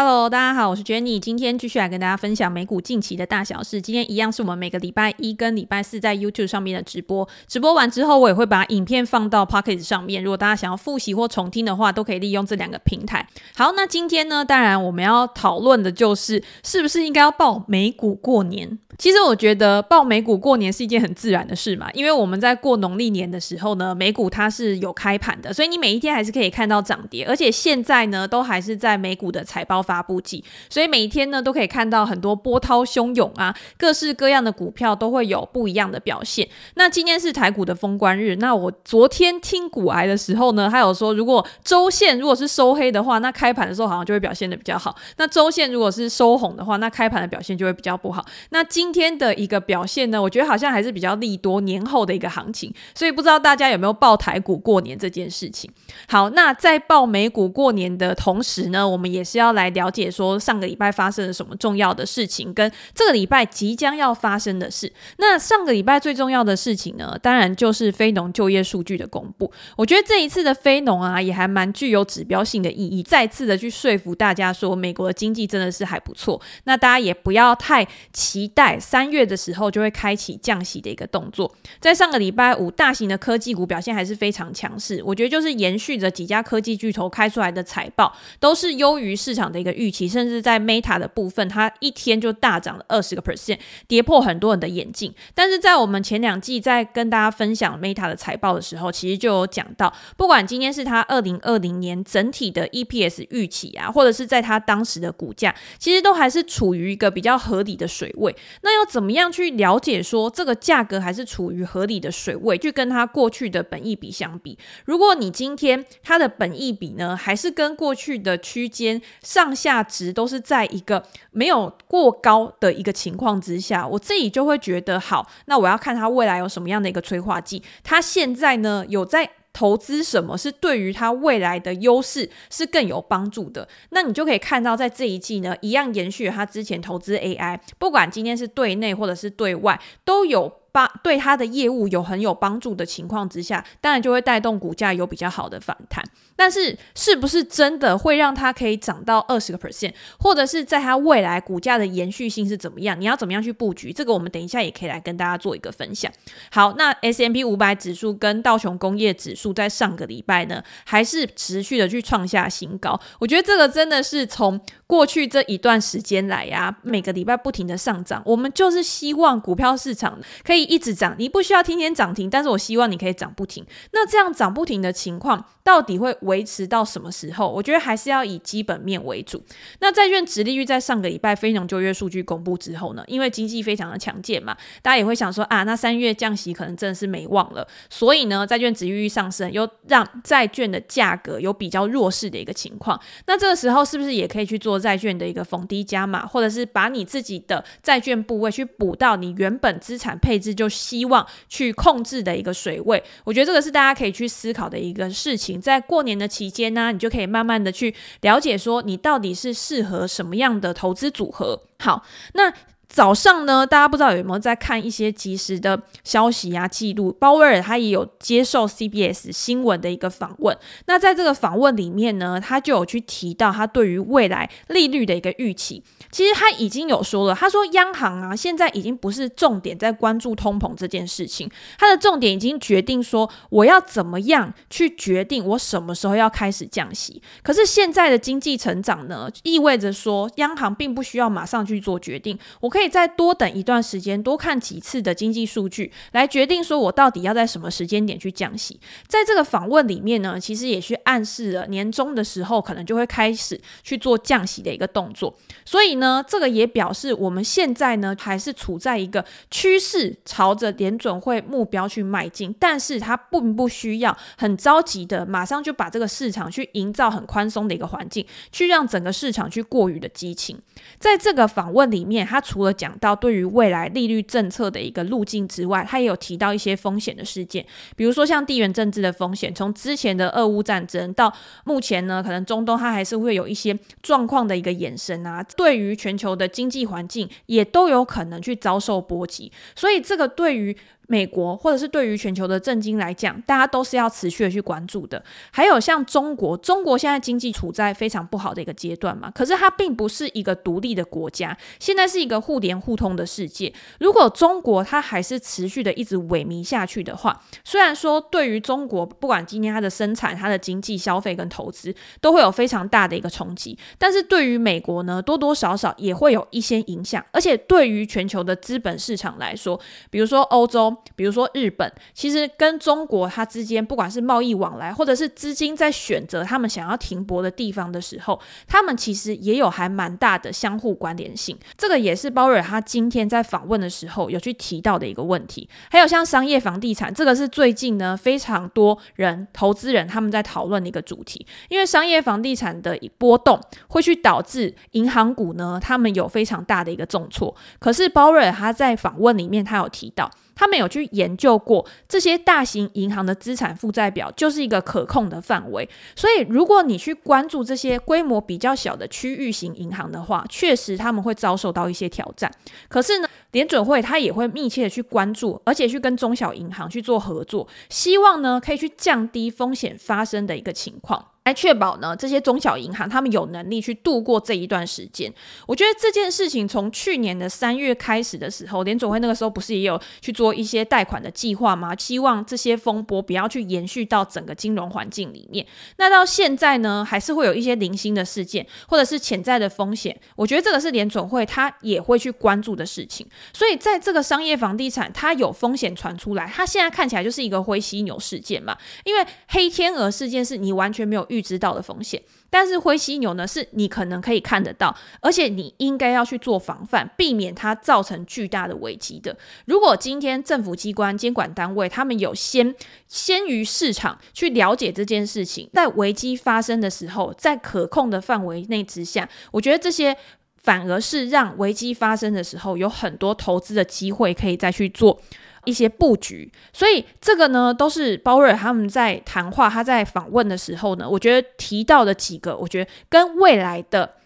Hello，大家好，我是 Jenny，今天继续来跟大家分享美股近期的大小事。今天一样是我们每个礼拜一跟礼拜四在 YouTube 上面的直播。直播完之后，我也会把影片放到 Pocket 上面。如果大家想要复习或重听的话，都可以利用这两个平台。好，那今天呢，当然我们要讨论的就是是不是应该要报美股过年。其实我觉得报美股过年是一件很自然的事嘛，因为我们在过农历年的时候呢，美股它是有开盘的，所以你每一天还是可以看到涨跌，而且现在呢都还是在美股的财报发布季，所以每一天呢都可以看到很多波涛汹涌啊，各式各样的股票都会有不一样的表现。那今天是台股的封关日，那我昨天听股癌的时候呢，还有说如果周线如果是收黑的话，那开盘的时候好像就会表现得比较好；那周线如果是收红的话，那开盘的表现就会比较不好。那今天的一个表现呢，我觉得好像还是比较利多年后的一个行情，所以不知道大家有没有报台股过年这件事情。好，那在报美股过年的同时呢，我们也是要来了解说上个礼拜发生了什么重要的事情，跟这个礼拜即将要发生的事。那上个礼拜最重要的事情呢，当然就是非农就业数据的公布。我觉得这一次的非农啊，也还蛮具有指标性的意义，再次的去说服大家说，美国的经济真的是还不错。那大家也不要太期待。三月的时候就会开启降息的一个动作，在上个礼拜五，大型的科技股表现还是非常强势。我觉得就是延续着几家科技巨头开出来的财报都是优于市场的一个预期，甚至在 Meta 的部分，它一天就大涨了二十个 percent，跌破很多人的眼镜。但是在我们前两季在跟大家分享 Meta 的财报的时候，其实就有讲到，不管今天是它二零二零年整体的 EPS 预期啊，或者是在它当时的股价，其实都还是处于一个比较合理的水位。那要怎么样去了解说这个价格还是处于合理的水位，去跟它过去的本益比相比？如果你今天它的本益比呢，还是跟过去的区间上下值都是在一个没有过高的一个情况之下，我自己就会觉得好，那我要看它未来有什么样的一个催化剂。它现在呢有在。投资什么是对于它未来的优势是更有帮助的？那你就可以看到，在这一季呢，一样延续他之前投资 AI，不管今天是对内或者是对外，都有。把对他的业务有很有帮助的情况之下，当然就会带动股价有比较好的反弹。但是，是不是真的会让它可以涨到二十个 percent，或者是在它未来股价的延续性是怎么样？你要怎么样去布局？这个我们等一下也可以来跟大家做一个分享。好，那 S M P 五百指数跟道琼工业指数在上个礼拜呢，还是持续的去创下新高。我觉得这个真的是从过去这一段时间来呀、每个礼拜不停的上涨。我们就是希望股票市场可以。一直涨，你不需要天天涨停，但是我希望你可以涨不停。那这样涨不停的情况，到底会维持到什么时候？我觉得还是要以基本面为主。那债券殖利率在上个礼拜非农就业数据公布之后呢，因为经济非常的强健嘛，大家也会想说啊，那三月降息可能真的是没望了。所以呢，债券殖利率上升，又让债券的价格有比较弱势的一个情况。那这个时候是不是也可以去做债券的一个逢低加码，或者是把你自己的债券部位去补到你原本资产配置？就希望去控制的一个水位，我觉得这个是大家可以去思考的一个事情。在过年的期间呢，你就可以慢慢的去了解，说你到底是适合什么样的投资组合。好，那。早上呢，大家不知道有没有在看一些即时的消息啊、记录？鲍威尔他也有接受 CBS 新闻的一个访问。那在这个访问里面呢，他就有去提到他对于未来利率的一个预期。其实他已经有说了，他说央行啊，现在已经不是重点在关注通膨这件事情，他的重点已经决定说我要怎么样去决定我什么时候要开始降息。可是现在的经济成长呢，意味着说央行并不需要马上去做决定，我可以。可以再多等一段时间，多看几次的经济数据，来决定说我到底要在什么时间点去降息。在这个访问里面呢，其实也去暗示了年终的时候可能就会开始去做降息的一个动作。所以呢，这个也表示我们现在呢还是处在一个趋势朝着联准会目标去迈进，但是它并不需要很着急的马上就把这个市场去营造很宽松的一个环境，去让整个市场去过于的激情。在这个访问里面，他除了讲到对于未来利率政策的一个路径之外，他也有提到一些风险的事件，比如说像地缘政治的风险，从之前的俄乌战争到目前呢，可能中东它还是会有一些状况的一个延伸啊，对于全球的经济环境也都有可能去遭受波及，所以这个对于。美国或者是对于全球的政经来讲，大家都是要持续的去关注的。还有像中国，中国现在经济处在非常不好的一个阶段嘛，可是它并不是一个独立的国家，现在是一个互联互通的世界。如果中国它还是持续的一直萎靡下去的话，虽然说对于中国，不管今天它的生产、它的经济、消费跟投资都会有非常大的一个冲击，但是对于美国呢，多多少少也会有一些影响。而且对于全球的资本市场来说，比如说欧洲。比如说日本，其实跟中国它之间，不管是贸易往来，或者是资金在选择他们想要停泊的地方的时候，他们其实也有还蛮大的相互关联性。这个也是鲍瑞尔他今天在访问的时候有去提到的一个问题。还有像商业房地产，这个是最近呢非常多人投资人他们在讨论的一个主题，因为商业房地产的波动会去导致银行股呢，他们有非常大的一个重挫。可是鲍瑞尔他在访问里面他有提到。他们有去研究过这些大型银行的资产负债表，就是一个可控的范围。所以，如果你去关注这些规模比较小的区域型银行的话，确实他们会遭受到一些挑战。可是呢，联准会他也会密切的去关注，而且去跟中小银行去做合作，希望呢可以去降低风险发生的一个情况。来确保呢，这些中小银行他们有能力去度过这一段时间。我觉得这件事情从去年的三月开始的时候，联总会那个时候不是也有去做一些贷款的计划吗？希望这些风波不要去延续到整个金融环境里面。那到现在呢，还是会有一些零星的事件或者是潜在的风险。我觉得这个是联总会他也会去关注的事情。所以在这个商业房地产它有风险传出来，它现在看起来就是一个灰犀牛事件嘛。因为黑天鹅事件是你完全没有预。预知到的风险，但是灰犀牛呢，是你可能可以看得到，而且你应该要去做防范，避免它造成巨大的危机的。如果今天政府机关、监管单位他们有先先于市场去了解这件事情，在危机发生的时候，在可控的范围内之下，我觉得这些反而是让危机发生的时候有很多投资的机会可以再去做。一些布局，所以这个呢，都是鲍瑞他们在谈话，他在访问的时候呢，我觉得提到的几个，我觉得跟未来的。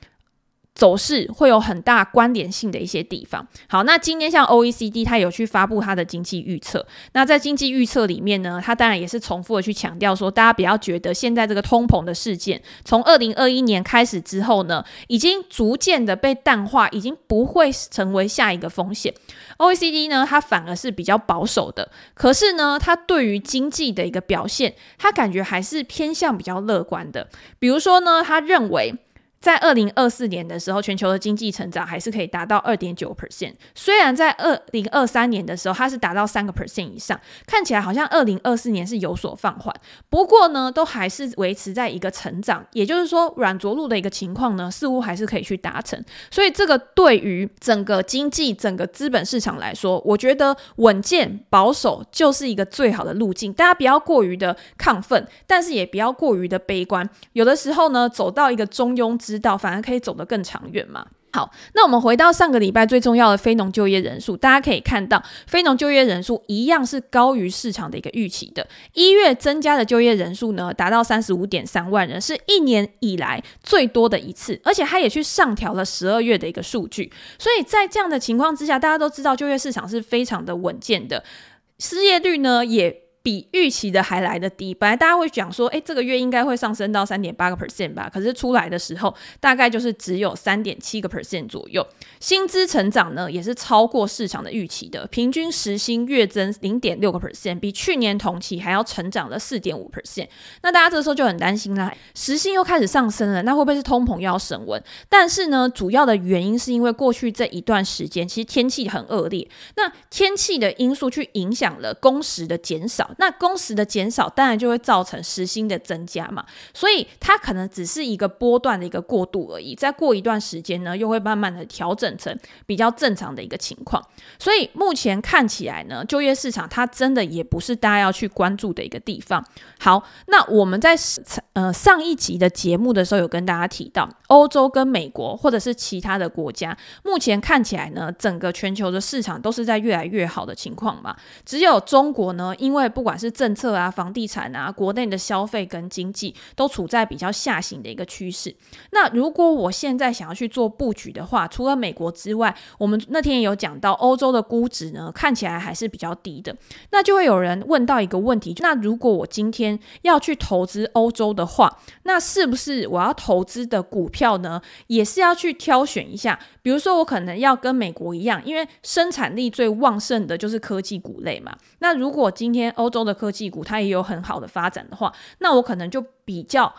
走势会有很大关联性的一些地方。好，那今天像 OECD，它有去发布它的经济预测。那在经济预测里面呢，它当然也是重复的去强调说，大家不要觉得现在这个通膨的事件，从二零二一年开始之后呢，已经逐渐的被淡化，已经不会成为下一个风险。OECD 呢，它反而是比较保守的，可是呢，它对于经济的一个表现，它感觉还是偏向比较乐观的。比如说呢，他认为。在二零二四年的时候，全球的经济成长还是可以达到二点九 percent。虽然在二零二三年的时候，它是达到三个 percent 以上，看起来好像二零二四年是有所放缓。不过呢，都还是维持在一个成长，也就是说软着陆的一个情况呢，似乎还是可以去达成。所以这个对于整个经济、整个资本市场来说，我觉得稳健保守就是一个最好的路径。大家不要过于的亢奋，但是也不要过于的悲观。有的时候呢，走到一个中庸之。知道，反而可以走得更长远嘛。好，那我们回到上个礼拜最重要的非农就业人数，大家可以看到，非农就业人数一样是高于市场的一个预期的。一月增加的就业人数呢，达到三十五点三万人，是一年以来最多的一次，而且他也去上调了十二月的一个数据。所以在这样的情况之下，大家都知道就业市场是非常的稳健的，失业率呢也。比预期的还来得低，本来大家会讲说，诶，这个月应该会上升到三点八个 percent 吧，可是出来的时候大概就是只有三点七个 percent 左右。薪资成长呢，也是超过市场的预期的，平均时薪月增零点六个 percent，比去年同期还要成长了四点五 percent。那大家这时候就很担心啦，时薪又开始上升了，那会不会是通膨又要升温？但是呢，主要的原因是因为过去这一段时间其实天气很恶劣，那天气的因素去影响了工时的减少。那工时的减少，当然就会造成时薪的增加嘛，所以它可能只是一个波段的一个过渡而已。再过一段时间呢，又会慢慢的调整成比较正常的一个情况。所以目前看起来呢，就业市场它真的也不是大家要去关注的一个地方。好，那我们在呃上一集的节目的时候有跟大家提到，欧洲跟美国或者是其他的国家，目前看起来呢，整个全球的市场都是在越来越好的情况嘛。只有中国呢，因为不不管是政策啊、房地产啊、国内的消费跟经济，都处在比较下行的一个趋势。那如果我现在想要去做布局的话，除了美国之外，我们那天也有讲到欧洲的估值呢，看起来还是比较低的。那就会有人问到一个问题：那如果我今天要去投资欧洲的话，那是不是我要投资的股票呢，也是要去挑选一下？比如说，我可能要跟美国一样，因为生产力最旺盛的就是科技股类嘛。那如果今天欧洲的科技股它也有很好的发展的话，那我可能就比较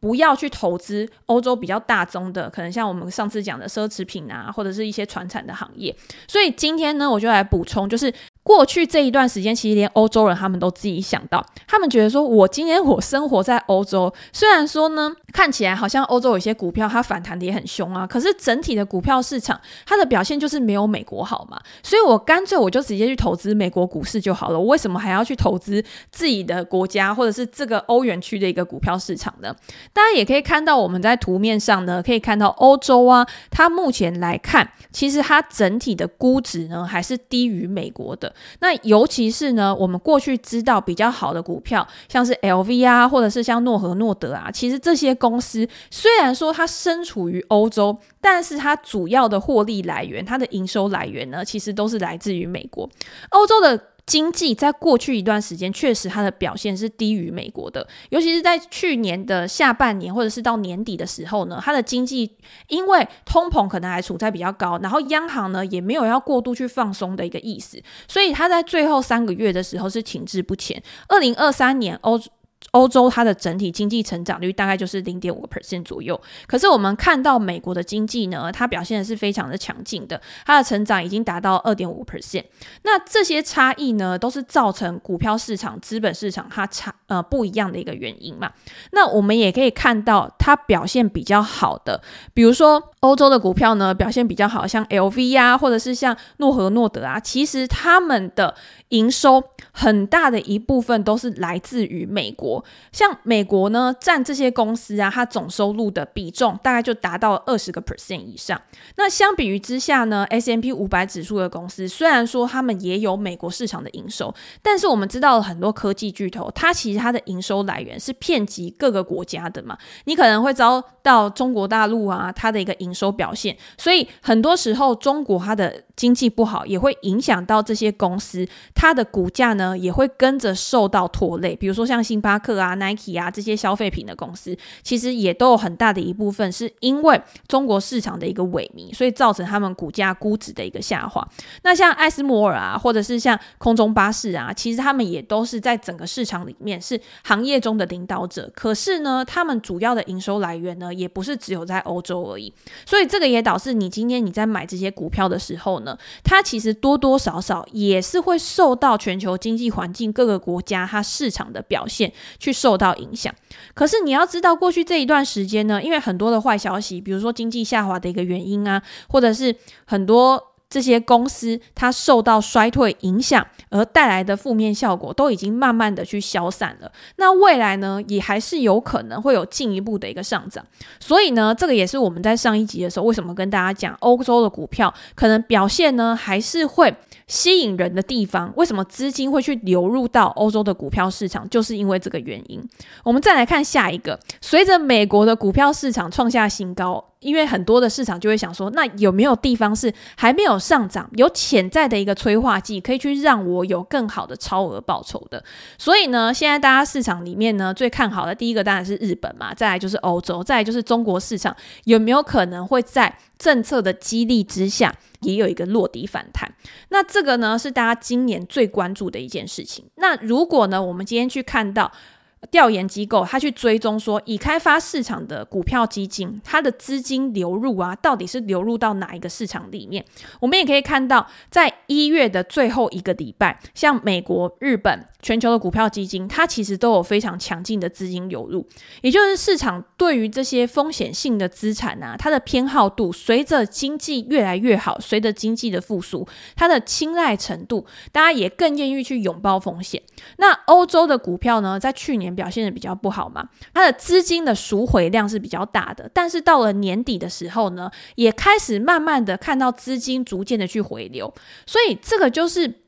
不要去投资欧洲比较大宗的，可能像我们上次讲的奢侈品啊，或者是一些传产的行业。所以今天呢，我就来补充，就是。过去这一段时间，其实连欧洲人他们都自己想到，他们觉得说，我今天我生活在欧洲，虽然说呢，看起来好像欧洲有些股票它反弹的也很凶啊，可是整体的股票市场它的表现就是没有美国好嘛，所以我干脆我就直接去投资美国股市就好了，我为什么还要去投资自己的国家或者是这个欧元区的一个股票市场呢？大家也可以看到，我们在图面上呢，可以看到欧洲啊，它目前来看，其实它整体的估值呢还是低于美国的。那尤其是呢，我们过去知道比较好的股票，像是 LV 啊，或者是像诺和诺德啊，其实这些公司虽然说它身处于欧洲，但是它主要的获利来源，它的营收来源呢，其实都是来自于美国、欧洲的。经济在过去一段时间确实它的表现是低于美国的，尤其是在去年的下半年或者是到年底的时候呢，它的经济因为通膨可能还处在比较高，然后央行呢也没有要过度去放松的一个意思，所以它在最后三个月的时候是停滞不前。二零二三年欧。欧洲它的整体经济成长率大概就是零点五个 percent 左右，可是我们看到美国的经济呢，它表现的是非常的强劲的，它的成长已经达到二点五 percent。那这些差异呢，都是造成股票市场、资本市场它差呃不一样的一个原因嘛。那我们也可以看到，它表现比较好的，比如说欧洲的股票呢，表现比较好，像 LV 啊，或者是像诺和诺德啊，其实他们的。营收很大的一部分都是来自于美国，像美国呢，占这些公司啊，它总收入的比重大概就达到二十个 percent 以上。那相比于之下呢，S M P 五百指数的公司虽然说他们也有美国市场的营收，但是我们知道了很多科技巨头，它其实它的营收来源是遍及各个国家的嘛。你可能会遭到中国大陆啊，它的一个营收表现，所以很多时候中国它的经济不好，也会影响到这些公司。它的股价呢也会跟着受到拖累，比如说像星巴克啊、Nike 啊这些消费品的公司，其实也都有很大的一部分是因为中国市场的一个萎靡，所以造成他们股价估值的一个下滑。那像艾斯摩尔啊，或者是像空中巴士啊，其实他们也都是在整个市场里面是行业中的领导者。可是呢，他们主要的营收来源呢，也不是只有在欧洲而已。所以这个也导致你今天你在买这些股票的时候呢，它其实多多少少也是会受。到全球经济环境各个国家，它市场的表现去受到影响。可是你要知道，过去这一段时间呢，因为很多的坏消息，比如说经济下滑的一个原因啊，或者是很多这些公司它受到衰退影响而带来的负面效果，都已经慢慢的去消散了。那未来呢，也还是有可能会有进一步的一个上涨。所以呢，这个也是我们在上一集的时候，为什么跟大家讲欧洲的股票可能表现呢，还是会。吸引人的地方，为什么资金会去流入到欧洲的股票市场？就是因为这个原因。我们再来看下一个，随着美国的股票市场创下新高。因为很多的市场就会想说，那有没有地方是还没有上涨，有潜在的一个催化剂，可以去让我有更好的超额报酬的？所以呢，现在大家市场里面呢，最看好的第一个当然是日本嘛，再来就是欧洲，再来就是中国市场，有没有可能会在政策的激励之下，也有一个落地反弹？那这个呢，是大家今年最关注的一件事情。那如果呢，我们今天去看到。调研机构，他去追踪说，已开发市场的股票基金，它的资金流入啊，到底是流入到哪一个市场里面？我们也可以看到，在一月的最后一个礼拜，像美国、日本。全球的股票基金，它其实都有非常强劲的资金流入，也就是市场对于这些风险性的资产啊，它的偏好度随着经济越来越好，随着经济的复苏，它的青睐程度，大家也更愿意去拥抱风险。那欧洲的股票呢，在去年表现的比较不好嘛，它的资金的赎回量是比较大的，但是到了年底的时候呢，也开始慢慢的看到资金逐渐的去回流，所以这个就是。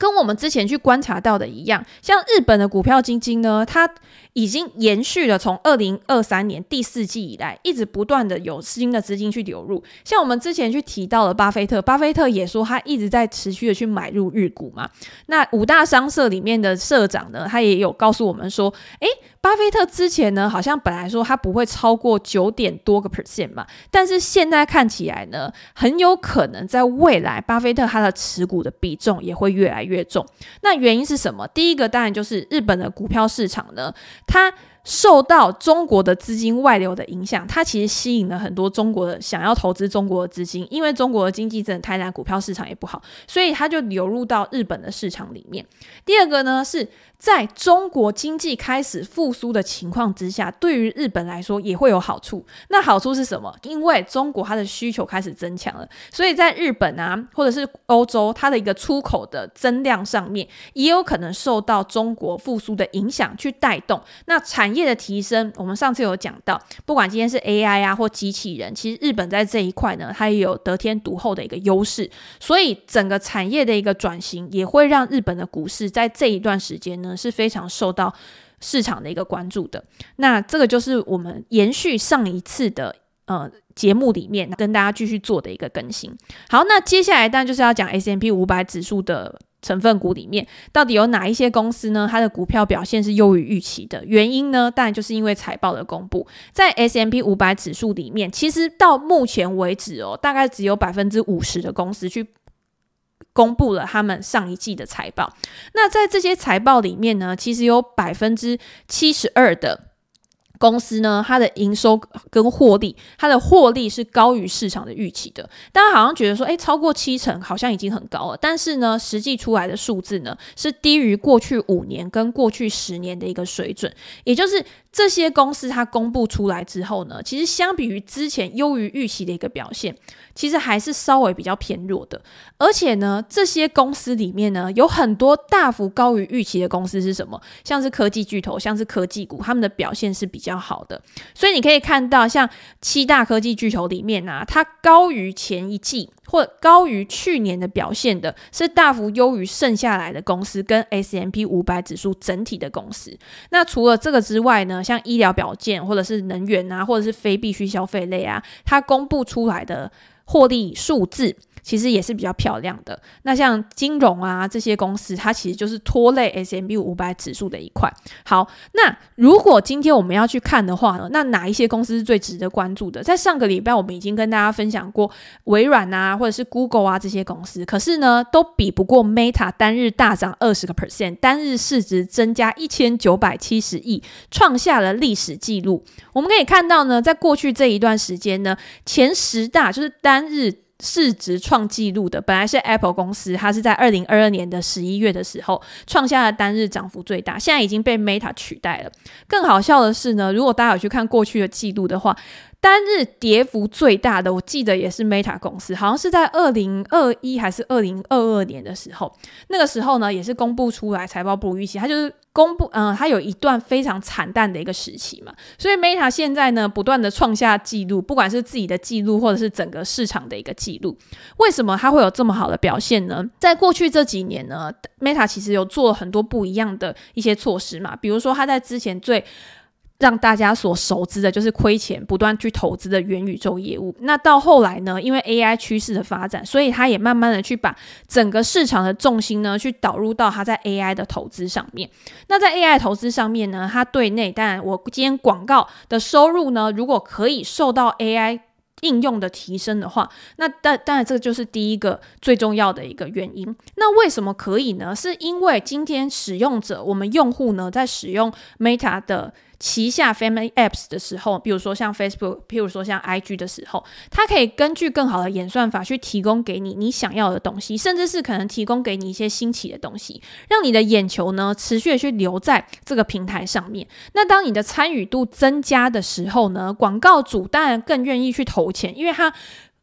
跟我们之前去观察到的一样，像日本的股票基金呢，它已经延续了从二零二三年第四季以来，一直不断的有新的资金去流入。像我们之前去提到了巴菲特，巴菲特也说他一直在持续的去买入日股嘛。那五大商社里面的社长呢，他也有告诉我们说，诶。巴菲特之前呢，好像本来说他不会超过九点多个 percent 嘛，但是现在看起来呢，很有可能在未来，巴菲特他的持股的比重也会越来越重。那原因是什么？第一个当然就是日本的股票市场呢，它。受到中国的资金外流的影响，它其实吸引了很多中国的想要投资中国的资金，因为中国的经济真的太烂，股票市场也不好，所以它就流入到日本的市场里面。第二个呢，是在中国经济开始复苏的情况之下，对于日本来说也会有好处。那好处是什么？因为中国它的需求开始增强了，所以在日本啊，或者是欧洲，它的一个出口的增量上面，也有可能受到中国复苏的影响去带动。那产业的提升，我们上次有讲到，不管今天是 AI 啊或机器人，其实日本在这一块呢，它也有得天独厚的一个优势，所以整个产业的一个转型，也会让日本的股市在这一段时间呢是非常受到市场的一个关注的。那这个就是我们延续上一次的呃节目里面跟大家继续做的一个更新。好，那接下来当然就是要讲 S M P 五百指数的。成分股里面到底有哪一些公司呢？它的股票表现是优于预期的原因呢？当然就是因为财报的公布。在 S M P 五百指数里面，其实到目前为止哦，大概只有百分之五十的公司去公布了他们上一季的财报。那在这些财报里面呢，其实有百分之七十二的。公司呢，它的营收跟获利，它的获利是高于市场的预期的。大家好像觉得说，诶，超过七成好像已经很高了。但是呢，实际出来的数字呢，是低于过去五年跟过去十年的一个水准。也就是这些公司它公布出来之后呢，其实相比于之前优于预期的一个表现，其实还是稍微比较偏弱的。而且呢，这些公司里面呢，有很多大幅高于预期的公司是什么？像是科技巨头，像是科技股，他们的表现是比较。好的，所以你可以看到，像七大科技巨头里面啊，它高于前一季或高于去年的表现的，是大幅优于剩下来的公司跟 S M P 五百指数整体的公司。那除了这个之外呢，像医疗保健或者是能源啊，或者是非必需消费类啊，它公布出来的获利数字。其实也是比较漂亮的。那像金融啊这些公司，它其实就是拖累 S&P 五百指数的一块。好，那如果今天我们要去看的话呢，那哪一些公司是最值得关注的？在上个礼拜我们已经跟大家分享过微软啊，或者是 Google 啊这些公司，可是呢都比不过 Meta 单日大涨二十个 percent，单日市值增加一千九百七十亿，创下了历史记录。我们可以看到呢，在过去这一段时间呢，前十大就是单日。市值创纪录的本来是 Apple 公司，它是在二零二二年的十一月的时候创下了单日涨幅最大，现在已经被 Meta 取代了。更好笑的是呢，如果大家有去看过去的记录的话，单日跌幅最大的，我记得也是 Meta 公司，好像是在二零二一还是二零二二年的时候，那个时候呢也是公布出来财报不如预期，它就是公布，嗯、它有一段非常惨淡的一个时期嘛，所以 Meta 现在呢不断的创下纪录，不管是自己的记录或者是整个市场的一个记录，为什么它会有这么好的表现呢？在过去这几年呢，Meta 其实有做了很多不一样的一些措施嘛，比如说它在之前最让大家所熟知的就是亏钱、不断去投资的元宇宙业务。那到后来呢，因为 AI 趋势的发展，所以他也慢慢的去把整个市场的重心呢，去导入到他在 AI 的投资上面。那在 AI 投资上面呢，他对内当然，我今天广告的收入呢，如果可以受到 AI 应用的提升的话，那当当然这个就是第一个最重要的一个原因。那为什么可以呢？是因为今天使用者，我们用户呢，在使用 Meta 的。旗下 Family Apps 的时候，比如说像 Facebook，譬如说像 IG 的时候，它可以根据更好的演算法去提供给你你想要的东西，甚至是可能提供给你一些新奇的东西，让你的眼球呢持续的去留在这个平台上面。那当你的参与度增加的时候呢，广告主当然更愿意去投钱，因为他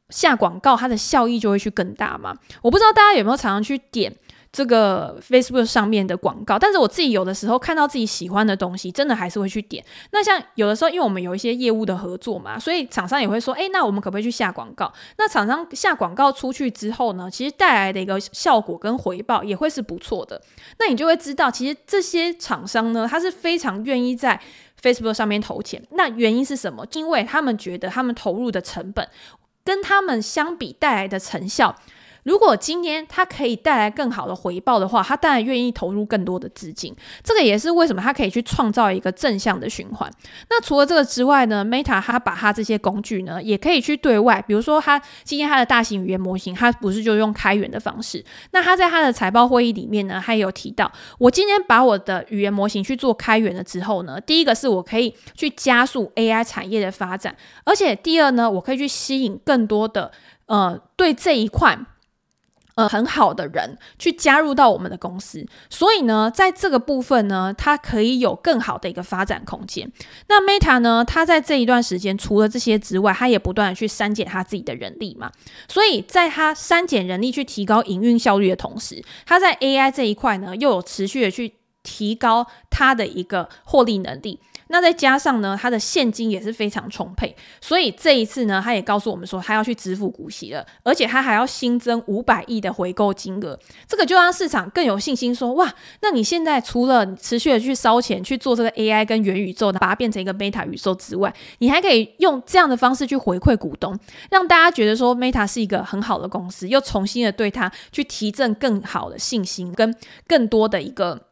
下广告，它的效益就会去更大嘛。我不知道大家有没有常常去点。这个 Facebook 上面的广告，但是我自己有的时候看到自己喜欢的东西，真的还是会去点。那像有的时候，因为我们有一些业务的合作嘛，所以厂商也会说，诶，那我们可不可以去下广告？那厂商下广告出去之后呢，其实带来的一个效果跟回报也会是不错的。那你就会知道，其实这些厂商呢，他是非常愿意在 Facebook 上面投钱。那原因是什么？因为他们觉得他们投入的成本跟他们相比带来的成效。如果今天它可以带来更好的回报的话，他当然愿意投入更多的资金。这个也是为什么他可以去创造一个正向的循环。那除了这个之外呢，Meta 它把它这些工具呢，也可以去对外，比如说它今天它的大型语言模型，它不是就用开源的方式。那它在它的财报会议里面呢，还有提到，我今天把我的语言模型去做开源了之后呢，第一个是我可以去加速 AI 产业的发展，而且第二呢，我可以去吸引更多的呃对这一块。呃，很好的人去加入到我们的公司，所以呢，在这个部分呢，它可以有更好的一个发展空间。那 Meta 呢，它在这一段时间，除了这些之外，它也不断的去删减它自己的人力嘛。所以，在它删减人力去提高营运效率的同时，它在 AI 这一块呢，又有持续的去提高它的一个获利能力。那再加上呢，他的现金也是非常充沛，所以这一次呢，他也告诉我们说，他要去支付股息了，而且他还要新增五百亿的回购金额，这个就让市场更有信心说，哇，那你现在除了持续的去烧钱去做这个 AI 跟元宇宙的，把它变成一个 Meta 宇宙之外，你还可以用这样的方式去回馈股东，让大家觉得说 Meta 是一个很好的公司，又重新的对它去提振更好的信心，跟更多的一个。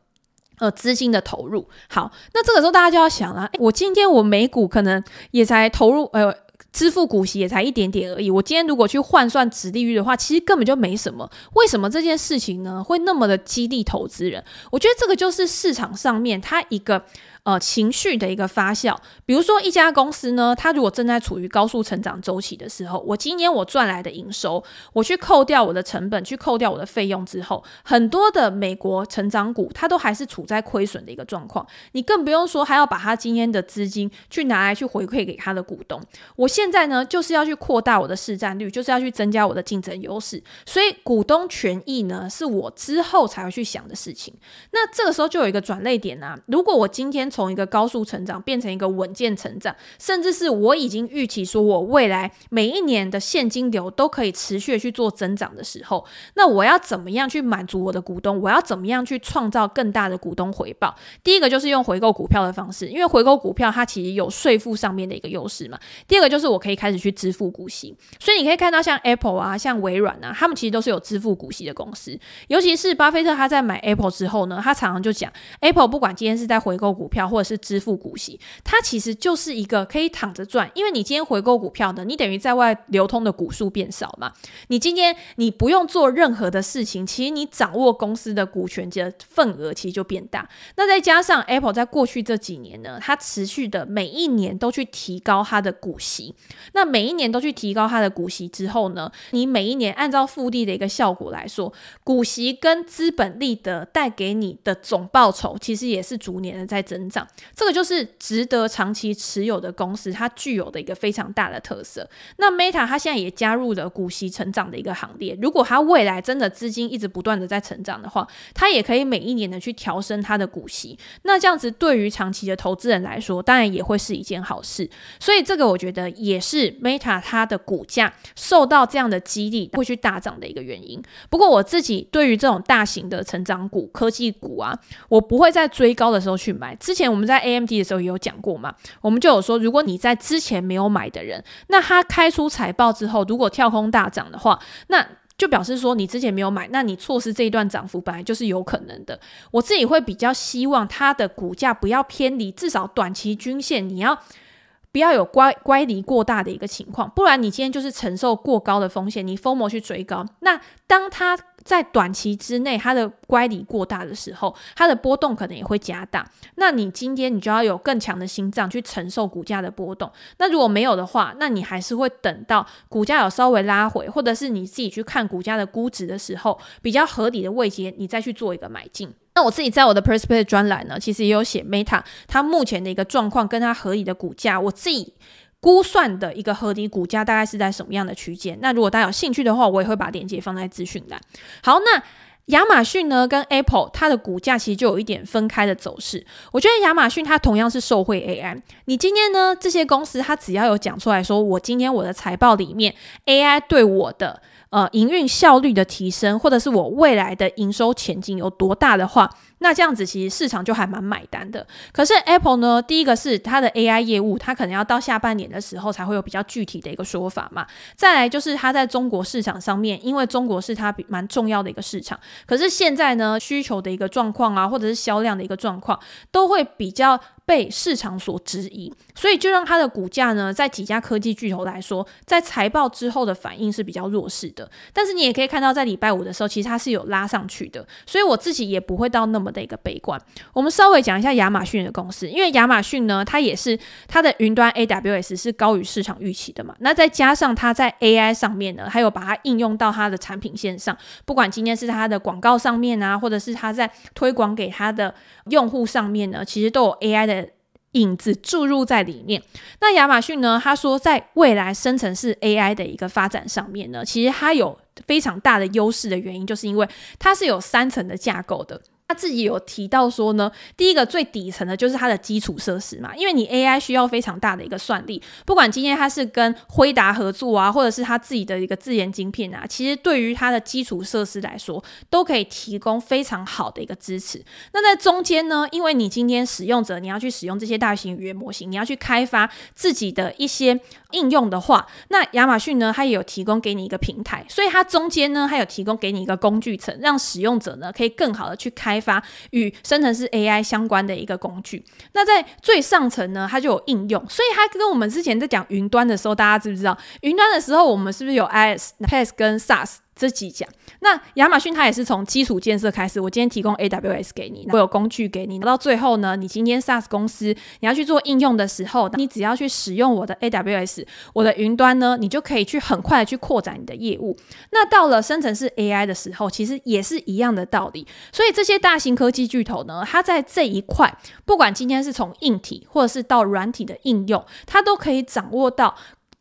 呃，资金的投入好，那这个时候大家就要想了，我今天我每股可能也才投入，呃，支付股息也才一点点而已。我今天如果去换算值利率的话，其实根本就没什么。为什么这件事情呢会那么的激励投资人？我觉得这个就是市场上面它一个。呃，情绪的一个发酵，比如说一家公司呢，它如果正在处于高速成长周期的时候，我今年我赚来的营收，我去扣掉我的成本，去扣掉我的费用之后，很多的美国成长股它都还是处在亏损的一个状况。你更不用说还要把它今天的资金去拿来去回馈给它的股东。我现在呢，就是要去扩大我的市占率，就是要去增加我的竞争优势。所以股东权益呢，是我之后才会去想的事情。那这个时候就有一个转捩点啊，如果我今天从一个高速成长变成一个稳健成长，甚至是我已经预期说，我未来每一年的现金流都可以持续去做增长的时候，那我要怎么样去满足我的股东？我要怎么样去创造更大的股东回报？第一个就是用回购股票的方式，因为回购股票它其实有税负上面的一个优势嘛。第二个就是我可以开始去支付股息，所以你可以看到像 Apple 啊，像微软啊，他们其实都是有支付股息的公司。尤其是巴菲特他在买 Apple 之后呢，他常常就讲，Apple 不管今天是在回购股票，或者是支付股息，它其实就是一个可以躺着赚，因为你今天回购股票的，你等于在外流通的股数变少嘛。你今天你不用做任何的事情，其实你掌握公司的股权的份额其实就变大。那再加上 Apple 在过去这几年呢，它持续的每一年都去提高它的股息，那每一年都去提高它的股息之后呢，你每一年按照复利的一个效果来说，股息跟资本利得带给你的总报酬，其实也是逐年的在增长。这个就是值得长期持有的公司，它具有的一个非常大的特色。那 Meta 它现在也加入了股息成长的一个行列。如果它未来真的资金一直不断的在成长的话，它也可以每一年的去调升它的股息。那这样子对于长期的投资人来说，当然也会是一件好事。所以这个我觉得也是 Meta 它的股价受到这样的激励会去大涨的一个原因。不过我自己对于这种大型的成长股、科技股啊，我不会在追高的时候去买。之之前我们在 AMD 的时候也有讲过嘛，我们就有说，如果你在之前没有买的人，那他开出财报之后，如果跳空大涨的话，那就表示说你之前没有买，那你错失这一段涨幅本来就是有可能的。我自己会比较希望它的股价不要偏离，至少短期均线你要不要有乖乖离过大的一个情况，不然你今天就是承受过高的风险，你疯魔去追高，那当它。在短期之内，它的乖离过大的时候，它的波动可能也会加大。那你今天你就要有更强的心脏去承受股价的波动。那如果没有的话，那你还是会等到股价有稍微拉回，或者是你自己去看股价的估值的时候，比较合理的位阶，你再去做一个买进。那我自己在我的 Perspective 专栏呢，其实也有写 Meta 它目前的一个状况跟它合理的股价，我自己。估算的一个合理股价大概是在什么样的区间？那如果大家有兴趣的话，我也会把链接放在资讯栏。好，那亚马逊呢跟 Apple 它的股价其实就有一点分开的走势。我觉得亚马逊它同样是受惠 AI。你今天呢这些公司它只要有讲出来说，我今天我的财报里面 AI 对我的呃营运效率的提升，或者是我未来的营收前景有多大的话。那这样子其实市场就还蛮买单的。可是 Apple 呢，第一个是它的 AI 业务，它可能要到下半年的时候才会有比较具体的一个说法嘛。再来就是它在中国市场上面，因为中国是它比蛮重要的一个市场。可是现在呢，需求的一个状况啊，或者是销量的一个状况，都会比较被市场所质疑，所以就让它的股价呢，在几家科技巨头来说，在财报之后的反应是比较弱势的。但是你也可以看到，在礼拜五的时候，其实它是有拉上去的。所以我自己也不会到那么的一个悲观。我们稍微讲一下亚马逊的公司，因为亚马逊呢，它也是它的云端 AWS 是高于市场预期的嘛。那再加上它在 AI 上面呢，还有把它应用到它的产品线上，不管今天是它的广告上面啊，或者是它在推广给它的用户上面呢，其实都有 AI 的。影子注入在里面。那亚马逊呢？他说，在未来生成式 AI 的一个发展上面呢，其实它有非常大的优势的原因，就是因为它是有三层的架构的。他自己有提到说呢，第一个最底层的就是它的基础设施嘛，因为你 AI 需要非常大的一个算力，不管今天它是跟辉达合作啊，或者是它自己的一个自研晶片啊，其实对于它的基础设施来说，都可以提供非常好的一个支持。那在中间呢，因为你今天使用者你要去使用这些大型语言模型，你要去开发自己的一些应用的话，那亚马逊呢，它也有提供给你一个平台，所以它中间呢，它有提供给你一个工具层，让使用者呢可以更好的去开。开发与生成式 AI 相关的一个工具，那在最上层呢，它就有应用，所以它跟我们之前在讲云端的时候，大家知不知道？云端的时候，我们是不是有 IS、PaaS 跟 SaaS？这几讲，那亚马逊它也是从基础建设开始。我今天提供 AWS 给你，我有工具给你。到最后呢，你今天 SaaS 公司你要去做应用的时候，你只要去使用我的 AWS，我的云端呢，你就可以去很快的去扩展你的业务。那到了生成式 AI 的时候，其实也是一样的道理。所以这些大型科技巨头呢，它在这一块，不管今天是从硬体或者是到软体的应用，它都可以掌握到。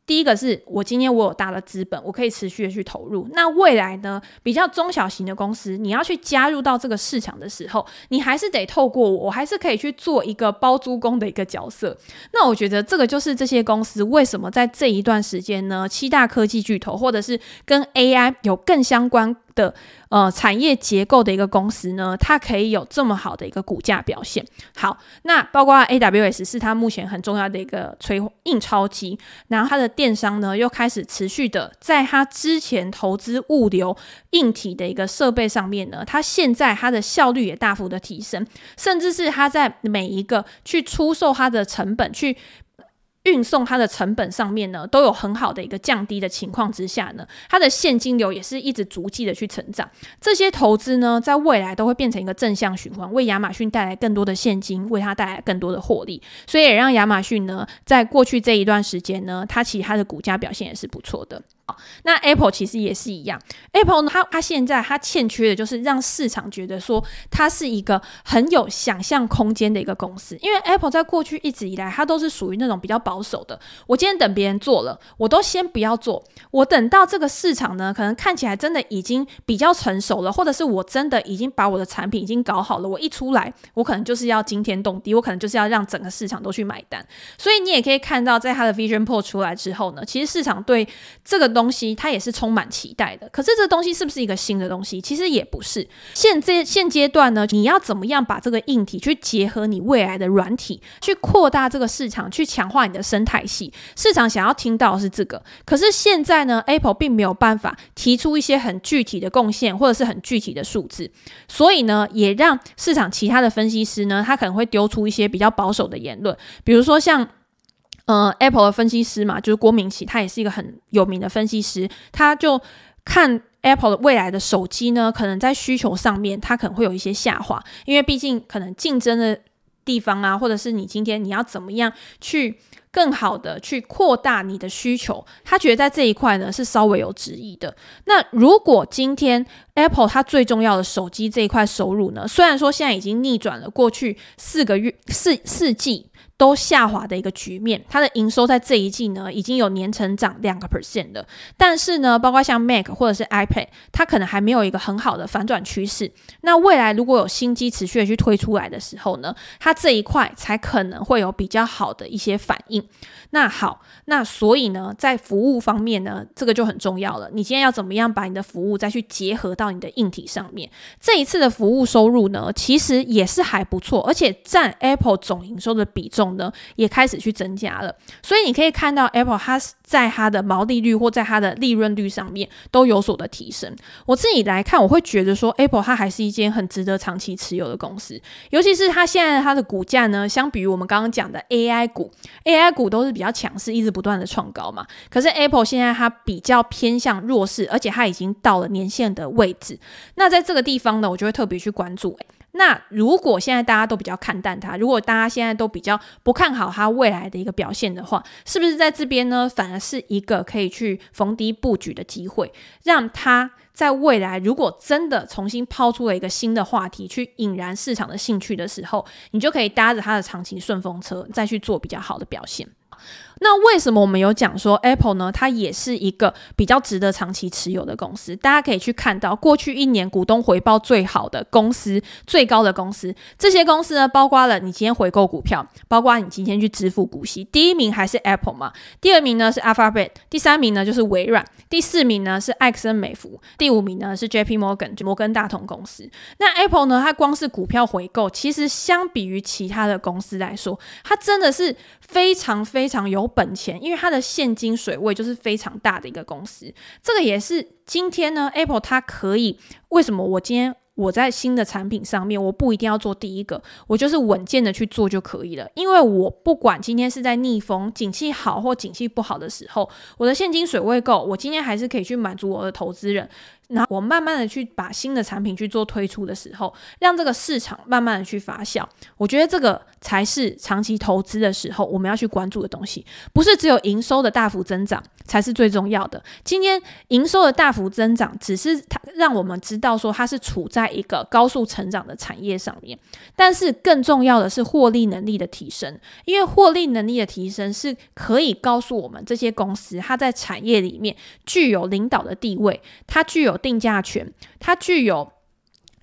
第一个是我今天我有大的资本，我可以持续的去投入。那未来呢，比较中小型的公司，你要去加入到这个市场的时候，你还是得透过我，我还是可以去做一个包租公的一个角色。那我觉得这个就是这些公司为什么在这一段时间呢，七大科技巨头或者是跟 AI 有更相关的呃产业结构的一个公司呢，它可以有这么好的一个股价表现。好，那包括 AWS 是它目前很重要的一个催印钞机，然后它的电商呢又开始持续的在它之前投资物流硬体的一个设备上面呢，它现在它的效率也大幅的提升，甚至是它在每一个去出售它的成本去。运送它的成本上面呢，都有很好的一个降低的情况之下呢，它的现金流也是一直逐季的去成长。这些投资呢，在未来都会变成一个正向循环，为亚马逊带来更多的现金，为它带来更多的获利。所以也让亚马逊呢，在过去这一段时间呢，它其实它的股价表现也是不错的。那 Apple 其实也是一样，Apple 呢，它它现在它欠缺的就是让市场觉得说它是一个很有想象空间的一个公司，因为 Apple 在过去一直以来，它都是属于那种比较保守的。我今天等别人做了，我都先不要做，我等到这个市场呢，可能看起来真的已经比较成熟了，或者是我真的已经把我的产品已经搞好了，我一出来，我可能就是要惊天动地，我可能就是要让整个市场都去买单。所以你也可以看到，在它的 Vision Pro 出来之后呢，其实市场对这个东西它也是充满期待的，可是这东西是不是一个新的东西？其实也不是。现阶现阶段呢，你要怎么样把这个硬体去结合你未来的软体，去扩大这个市场，去强化你的生态系？市场想要听到的是这个，可是现在呢，Apple 并没有办法提出一些很具体的贡献，或者是很具体的数字，所以呢，也让市场其他的分析师呢，他可能会丢出一些比较保守的言论，比如说像。呃，Apple 的分析师嘛，就是郭明奇，他也是一个很有名的分析师。他就看 Apple 的未来的手机呢，可能在需求上面，它可能会有一些下滑，因为毕竟可能竞争的地方啊，或者是你今天你要怎么样去更好的去扩大你的需求，他觉得在这一块呢是稍微有质疑的。那如果今天 Apple 它最重要的手机这一块收入呢，虽然说现在已经逆转了过去四个月四四季。都下滑的一个局面，它的营收在这一季呢已经有年成长两个 percent 的，但是呢，包括像 Mac 或者是 iPad，它可能还没有一个很好的反转趋势。那未来如果有新机持续的去推出来的时候呢，它这一块才可能会有比较好的一些反应。那好，那所以呢，在服务方面呢，这个就很重要了。你今天要怎么样把你的服务再去结合到你的硬体上面？这一次的服务收入呢，其实也是还不错，而且占 Apple 总营收的比重。呢，也开始去增加了，所以你可以看到 Apple 它在它的毛利率或在它的利润率上面都有所的提升。我自己来看，我会觉得说 Apple 它还是一间很值得长期持有的公司，尤其是它现在它的股价呢，相比于我们刚刚讲的 AI 股，AI 股都是比较强势，一直不断的创高嘛。可是 Apple 现在它比较偏向弱势，而且它已经到了年线的位置。那在这个地方呢，我就会特别去关注。那如果现在大家都比较看淡它，如果大家现在都比较不看好它未来的一个表现的话，是不是在这边呢，反而是一个可以去逢低布局的机会，让它在未来如果真的重新抛出了一个新的话题，去引燃市场的兴趣的时候，你就可以搭着它的长期顺风车，再去做比较好的表现。那为什么我们有讲说 Apple 呢？它也是一个比较值得长期持有的公司。大家可以去看到过去一年股东回报最好的公司、最高的公司，这些公司呢，包括了你今天回购股票，包括你今天去支付股息。第一名还是 Apple 嘛？第二名呢是 Alphabet，第三名呢就是微软，第四名呢是埃克森美孚，第五名呢是 JP Morgan，摩根大通公司。那 Apple 呢，它光是股票回购，其实相比于其他的公司来说，它真的是非常非常有。本钱，因为它的现金水位就是非常大的一个公司，这个也是今天呢，Apple 它可以为什么我今天我在新的产品上面，我不一定要做第一个，我就是稳健的去做就可以了，因为我不管今天是在逆风、景气好或景气不好的时候，我的现金水位够，我今天还是可以去满足我的投资人。那我慢慢的去把新的产品去做推出的时候，让这个市场慢慢的去发酵，我觉得这个才是长期投资的时候我们要去关注的东西，不是只有营收的大幅增长才是最重要的。今天营收的大幅增长，只是它让我们知道说它是处在一个高速成长的产业上面，但是更重要的是获利能力的提升，因为获利能力的提升是可以告诉我们这些公司它在产业里面具有领导的地位，它具有定价权，它具有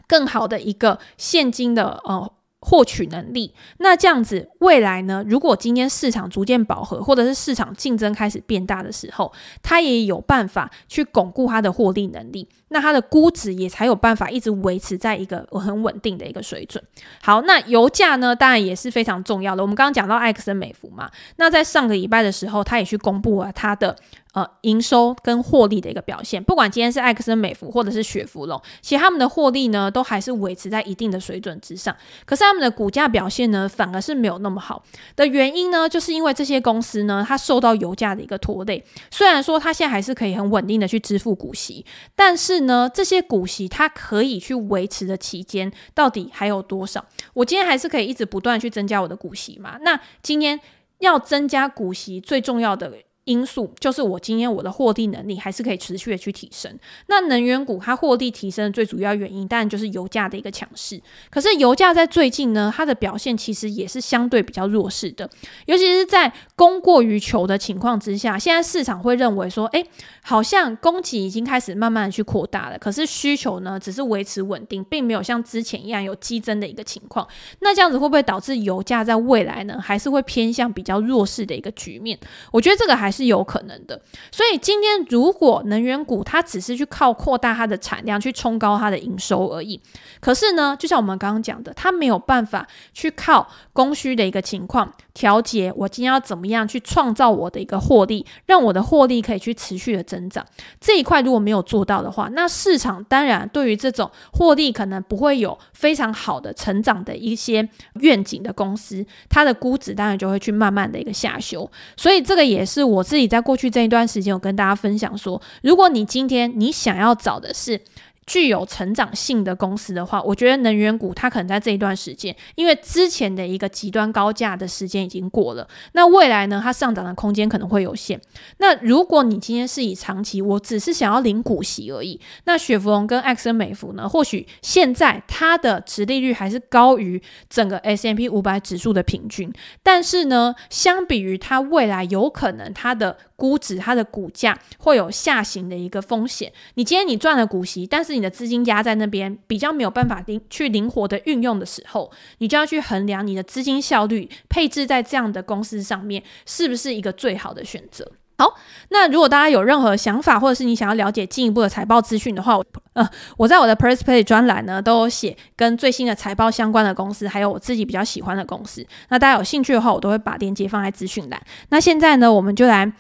更好的一个现金的呃获取能力。那这样子，未来呢，如果今天市场逐渐饱和，或者是市场竞争开始变大的时候，它也有办法去巩固它的获利能力。那它的估值也才有办法一直维持在一个很稳定的一个水准。好，那油价呢，当然也是非常重要的。我们刚刚讲到埃克森美孚嘛，那在上个礼拜的时候，它也去公布了它的。呃，营收跟获利的一个表现，不管今天是埃克森美孚或者是雪佛龙，其实他们的获利呢，都还是维持在一定的水准之上。可是他们的股价表现呢，反而是没有那么好的原因呢，就是因为这些公司呢，它受到油价的一个拖累。虽然说它现在还是可以很稳定的去支付股息，但是呢，这些股息它可以去维持的期间到底还有多少？我今天还是可以一直不断去增加我的股息嘛？那今天要增加股息最重要的。因素就是我今天我的获利能力还是可以持续的去提升。那能源股它获利提升的最主要原因，当然就是油价的一个强势。可是油价在最近呢，它的表现其实也是相对比较弱势的，尤其是在供过于求的情况之下，现在市场会认为说，诶，好像供给已经开始慢慢的去扩大了，可是需求呢，只是维持稳定，并没有像之前一样有激增的一个情况。那这样子会不会导致油价在未来呢，还是会偏向比较弱势的一个局面？我觉得这个还。是是有可能的，所以今天如果能源股它只是去靠扩大它的产量去冲高它的营收而已，可是呢，就像我们刚刚讲的，它没有办法去靠供需的一个情况调节，我今天要怎么样去创造我的一个获利，让我的获利可以去持续的增长。这一块如果没有做到的话，那市场当然对于这种获利可能不会有非常好的成长的一些愿景的公司，它的估值当然就会去慢慢的一个下修。所以这个也是我。自己在过去这一段时间，有跟大家分享说，如果你今天你想要找的是具有成长性的公司的话，我觉得能源股它可能在这一段时间，因为之前的一个极端高价的时间已经过了，那未来呢，它上涨的空间可能会有限。那如果你今天是以长期，我只是想要领股息而已，那雪佛龙跟埃克森美孚呢，或许现在它的值利率还是高于整个 S M P 五百指数的平均，但是呢，相比于它未来有可能它的估值、它的股价会有下行的一个风险，你今天你赚了股息，但是是你的资金压在那边，比较没有办法灵去灵活的运用的时候，你就要去衡量你的资金效率配置在这样的公司上面是不是一个最好的选择。好，那如果大家有任何想法，或者是你想要了解进一步的财报资讯的话，呃，我在我的 Press Play 专栏呢都有写跟最新的财报相关的公司，还有我自己比较喜欢的公司。那大家有兴趣的话，我都会把链接放在资讯栏。那现在呢，我们就来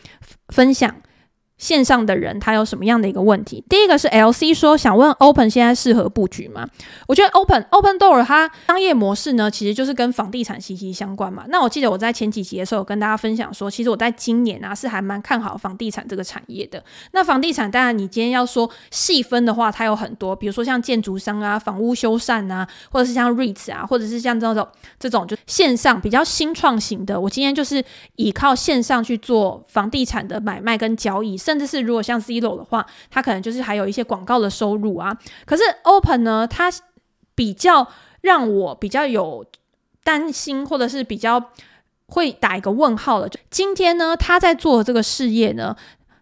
分享。线上的人他有什么样的一个问题？第一个是 LC 说想问 Open 现在适合布局吗？我觉得 Open Open Door 它商业模式呢，其实就是跟房地产息息相关嘛。那我记得我在前几集的时候有跟大家分享说，其实我在今年啊是还蛮看好房地产这个产业的。那房地产当然你今天要说细分的话，它有很多，比如说像建筑商啊、房屋修缮啊，或者是像 REITs 啊，或者是像这种这种就线上比较新创型的。我今天就是依靠线上去做房地产的买卖跟交易。甚至是如果像 Zero 的话，它可能就是还有一些广告的收入啊。可是 Open 呢，它比较让我比较有担心，或者是比较会打一个问号的。就今天呢，他在做这个事业呢，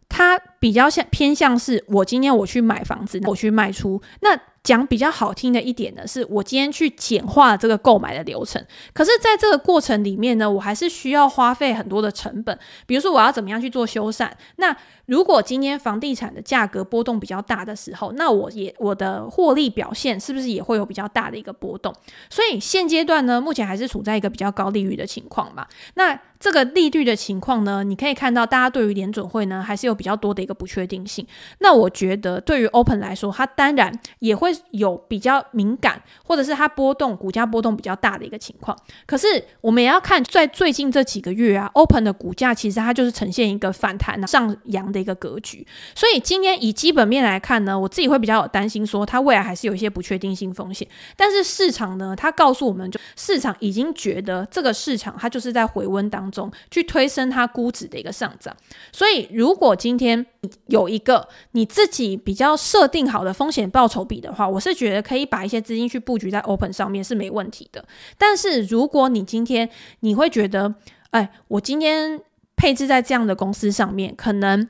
他比较像偏向是我今天我去买房子，我去卖出那。讲比较好听的一点呢，是我今天去简化这个购买的流程。可是，在这个过程里面呢，我还是需要花费很多的成本。比如说，我要怎么样去做修缮？那如果今天房地产的价格波动比较大的时候，那我也我的获利表现是不是也会有比较大的一个波动？所以现阶段呢，目前还是处在一个比较高利率的情况嘛。那这个利率的情况呢，你可以看到，大家对于联准会呢，还是有比较多的一个不确定性。那我觉得，对于 Open 来说，它当然也会有比较敏感，或者是它波动股价波动比较大的一个情况。可是我们也要看，在最近这几个月啊，Open 的股价其实它就是呈现一个反弹上扬的一个格局。所以今天以基本面来看呢，我自己会比较有担心，说它未来还是有一些不确定性风险。但是市场呢，它告诉我们就，市场已经觉得这个市场它就是在回温当。中去推升它估值的一个上涨，所以如果今天有一个你自己比较设定好的风险报酬比的话，我是觉得可以把一些资金去布局在 Open 上面是没问题的。但是如果你今天你会觉得，哎，我今天配置在这样的公司上面，可能。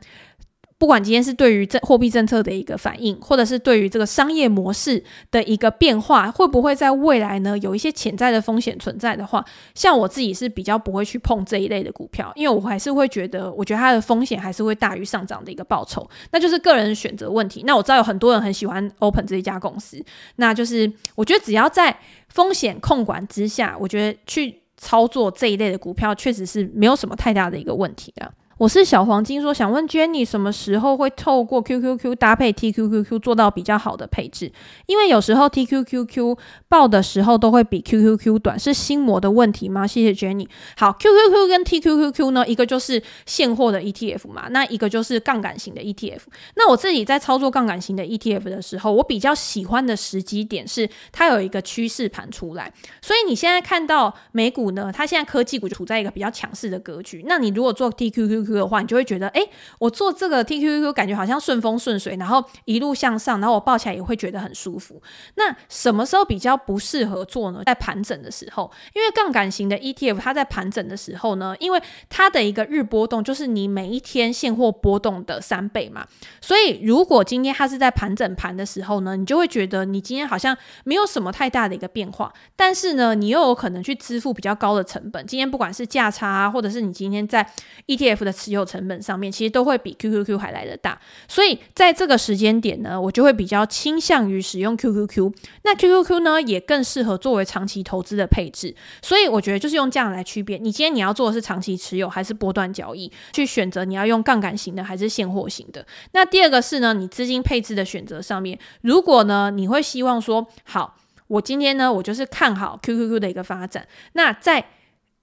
不管今天是对于这货币政策的一个反应，或者是对于这个商业模式的一个变化，会不会在未来呢有一些潜在的风险存在的话，像我自己是比较不会去碰这一类的股票，因为我还是会觉得，我觉得它的风险还是会大于上涨的一个报酬，那就是个人选择问题。那我知道有很多人很喜欢 Open 这一家公司，那就是我觉得只要在风险控管之下，我觉得去操作这一类的股票，确实是没有什么太大的一个问题的。我是小黄金说，想问 Jenny 什么时候会透过 QQQ 搭配 TQQQ 做到比较好的配置？因为有时候 TQQQ 抱的时候都会比 QQQ 短，是心魔的问题吗？谢谢 Jenny。好，QQQ 跟 TQQQ 呢，一个就是现货的 ETF 嘛，那一个就是杠杆型的 ETF。那我自己在操作杠杆型的 ETF 的时候，我比较喜欢的时机点是它有一个趋势盘出来。所以你现在看到美股呢，它现在科技股就处在一个比较强势的格局。那你如果做 TQQQ 的话，你就会觉得，哎，我做这个 TQQQ 感觉好像顺风顺水，然后一路向上，然后我抱起来也会觉得很舒服。那什么时候比较不适合做呢？在盘整的时候，因为杠杆型的 ETF 它在盘整的时候呢，因为它的一个日波动就是你每一天现货波动的三倍嘛，所以如果今天它是在盘整盘的时候呢，你就会觉得你今天好像没有什么太大的一个变化，但是呢，你又有可能去支付比较高的成本。今天不管是价差啊，或者是你今天在 ETF 的持有成本上面，其实都会比 QQQ 还来得大，所以在这个时间点呢，我就会比较倾向于使用 QQQ。那 QQQ 呢，也更适合作为长期投资的配置，所以我觉得就是用这样来区别，你今天你要做的是长期持有还是波段交易，去选择你要用杠杆型的还是现货型的。那第二个是呢，你资金配置的选择上面，如果呢，你会希望说，好，我今天呢，我就是看好 QQQ 的一个发展，那在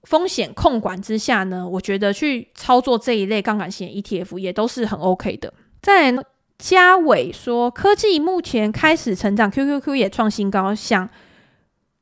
风险控管之下呢，我觉得去操作这一类杠杆型 ETF 也都是很 OK 的。再来呢，嘉伟说，科技目前开始成长，QQQ 也创新高，想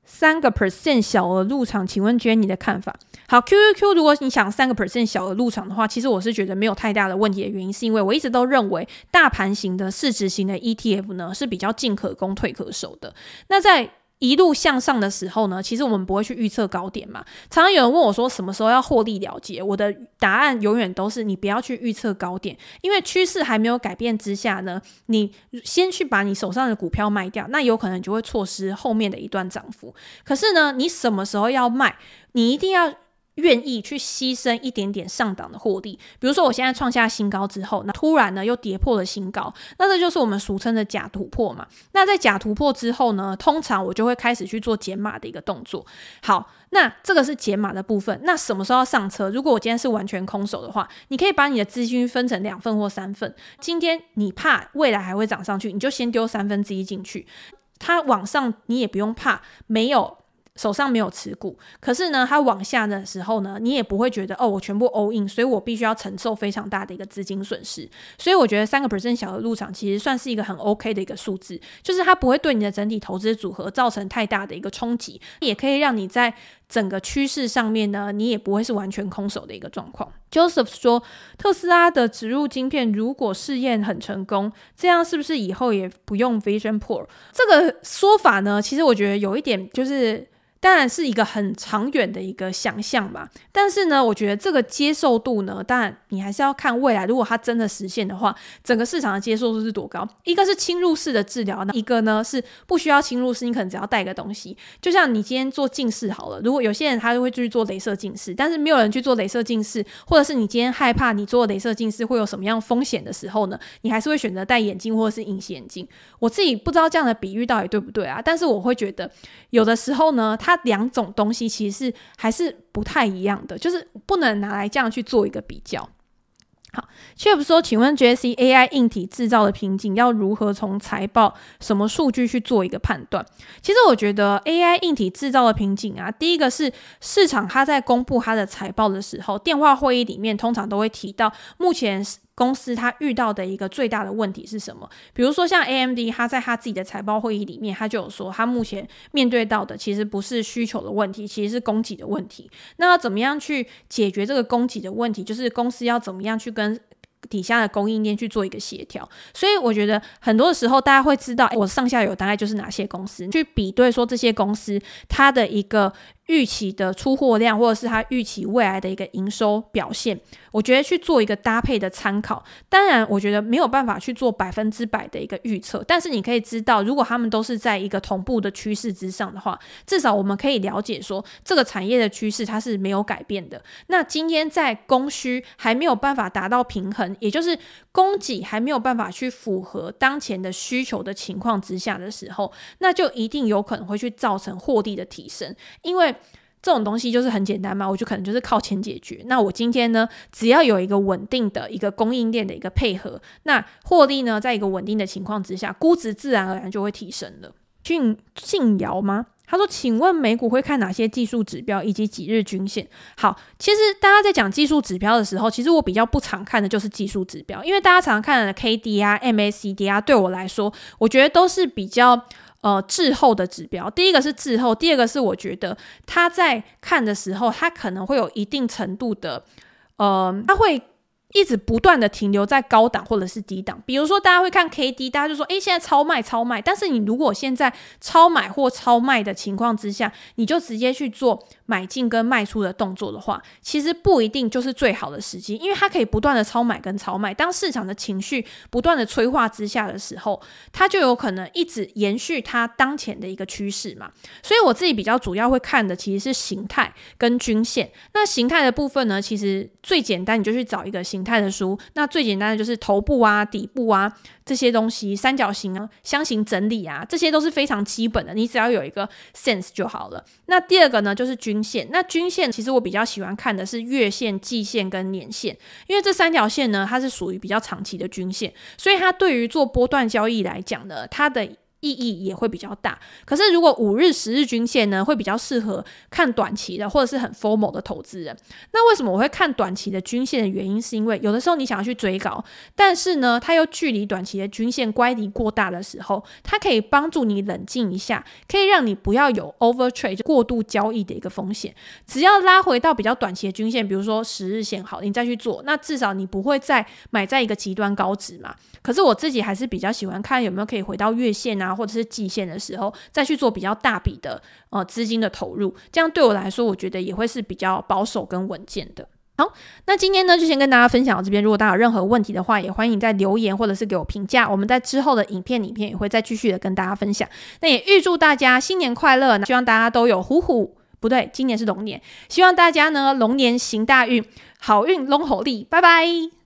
三个 percent 小额入场，请问娟你的看法？好，QQQ，如果你想三个 percent 小额入场的话，其实我是觉得没有太大的问题的原因，是因为我一直都认为大盘型的市值型的 ETF 呢是比较进可攻退可守的。那在一路向上的时候呢，其实我们不会去预测高点嘛。常常有人问我说，什么时候要获利了结？我的答案永远都是你不要去预测高点，因为趋势还没有改变之下呢，你先去把你手上的股票卖掉，那有可能就会错失后面的一段涨幅。可是呢，你什么时候要卖？你一定要。愿意去牺牲一点点上档的获利，比如说我现在创下新高之后，那突然呢又跌破了新高，那这就是我们俗称的假突破嘛。那在假突破之后呢，通常我就会开始去做减码的一个动作。好，那这个是减码的部分。那什么时候要上车？如果我今天是完全空手的话，你可以把你的资金分成两份或三份。今天你怕未来还会涨上去，你就先丢三分之一进去，它往上你也不用怕没有。手上没有持股，可是呢，它往下的时候呢，你也不会觉得哦，我全部 all in，所以我必须要承受非常大的一个资金损失。所以我觉得三个 percent 小额入场其实算是一个很 OK 的一个数字，就是它不会对你的整体投资组合造成太大的一个冲击，也可以让你在整个趋势上面呢，你也不会是完全空手的一个状况。Joseph 说，特斯拉的植入晶片如果试验很成功，这样是不是以后也不用 Vision Pro？这个说法呢，其实我觉得有一点就是。当然是一个很长远的一个想象吧，但是呢，我觉得这个接受度呢，当然你还是要看未来，如果它真的实现的话，整个市场的接受度是多高？一个是侵入式的治疗，那一个呢是不需要侵入式，你可能只要带个东西，就像你今天做近视好了，如果有些人他就会去做雷射近视，但是没有人去做雷射近视，或者是你今天害怕你做雷射近视会有什么样风险的时候呢，你还是会选择戴眼镜或者是隐形眼镜。我自己不知道这样的比喻到底对不对啊，但是我会觉得有的时候呢，它两种东西其实是还是不太一样的，就是不能拿来这样去做一个比较。好，Chef 说，请问 Jesse AI 硬体制造的瓶颈要如何从财报什么数据去做一个判断？其实我觉得 AI 硬体制造的瓶颈啊，第一个是市场它在公布它的财报的时候，电话会议里面通常都会提到目前。公司它遇到的一个最大的问题是什么？比如说像 AMD，它在它自己的财报会议里面，它就有说，它目前面对到的其实不是需求的问题，其实是供给的问题。那要怎么样去解决这个供给的问题？就是公司要怎么样去跟底下的供应链去做一个协调。所以我觉得很多的时候，大家会知道，我上下游大概就是哪些公司，去比对说这些公司它的一个。预期的出货量，或者是他预期未来的一个营收表现，我觉得去做一个搭配的参考。当然，我觉得没有办法去做百分之百的一个预测，但是你可以知道，如果他们都是在一个同步的趋势之上的话，至少我们可以了解说，这个产业的趋势它是没有改变的。那今天在供需还没有办法达到平衡，也就是供给还没有办法去符合当前的需求的情况之下的时候，那就一定有可能会去造成获利的提升，因为。这种东西就是很简单嘛，我就可能就是靠钱解决。那我今天呢，只要有一个稳定的一个供应链的一个配合，那获利呢，在一个稳定的情况之下，估值自然而然就会提升了。俊信尧吗？他说：“请问美股会看哪些技术指标以及几日均线？”好，其实大家在讲技术指标的时候，其实我比较不常看的就是技术指标，因为大家常看的 KD 啊、MACD 啊，对我来说，我觉得都是比较。呃，滞后的指标，第一个是滞后，第二个是我觉得他在看的时候，他可能会有一定程度的，呃，他会。一直不断的停留在高档或者是低档，比如说大家会看 K D，大家就说，诶，现在超卖超卖。但是你如果现在超买或超卖的情况之下，你就直接去做买进跟卖出的动作的话，其实不一定就是最好的时机，因为它可以不断的超买跟超卖。当市场的情绪不断的催化之下的时候，它就有可能一直延续它当前的一个趋势嘛。所以我自己比较主要会看的其实是形态跟均线。那形态的部分呢，其实最简单，你就去找一个形态的书，那最简单的就是头部啊、底部啊这些东西，三角形啊、箱型整理啊，这些都是非常基本的，你只要有一个 sense 就好了。那第二个呢，就是均线。那均线其实我比较喜欢看的是月线、季线跟年线，因为这三条线呢，它是属于比较长期的均线，所以它对于做波段交易来讲呢，它的意义也会比较大。可是如果五日、十日均线呢，会比较适合看短期的或者是很 formal 的投资人。那为什么我会看短期的均线的原因，是因为有的时候你想要去追高，但是呢，它又距离短期的均线乖离过大的时候，它可以帮助你冷静一下，可以让你不要有 over trade 过度交易的一个风险。只要拉回到比较短期的均线，比如说十日线好，你再去做，那至少你不会再买在一个极端高值嘛。可是我自己还是比较喜欢看有没有可以回到月线啊，或者是季线的时候，再去做比较大笔的呃资金的投入，这样对我来说，我觉得也会是比较保守跟稳健的。好，那今天呢就先跟大家分享到这边。如果大家有任何问题的话，也欢迎在留言或者是给我评价。我们在之后的影片里面也会再继续的跟大家分享。那也预祝大家新年快乐，希望大家都有虎虎不对，今年是龙年，希望大家呢龙年行大运，好运龙虎利，拜拜。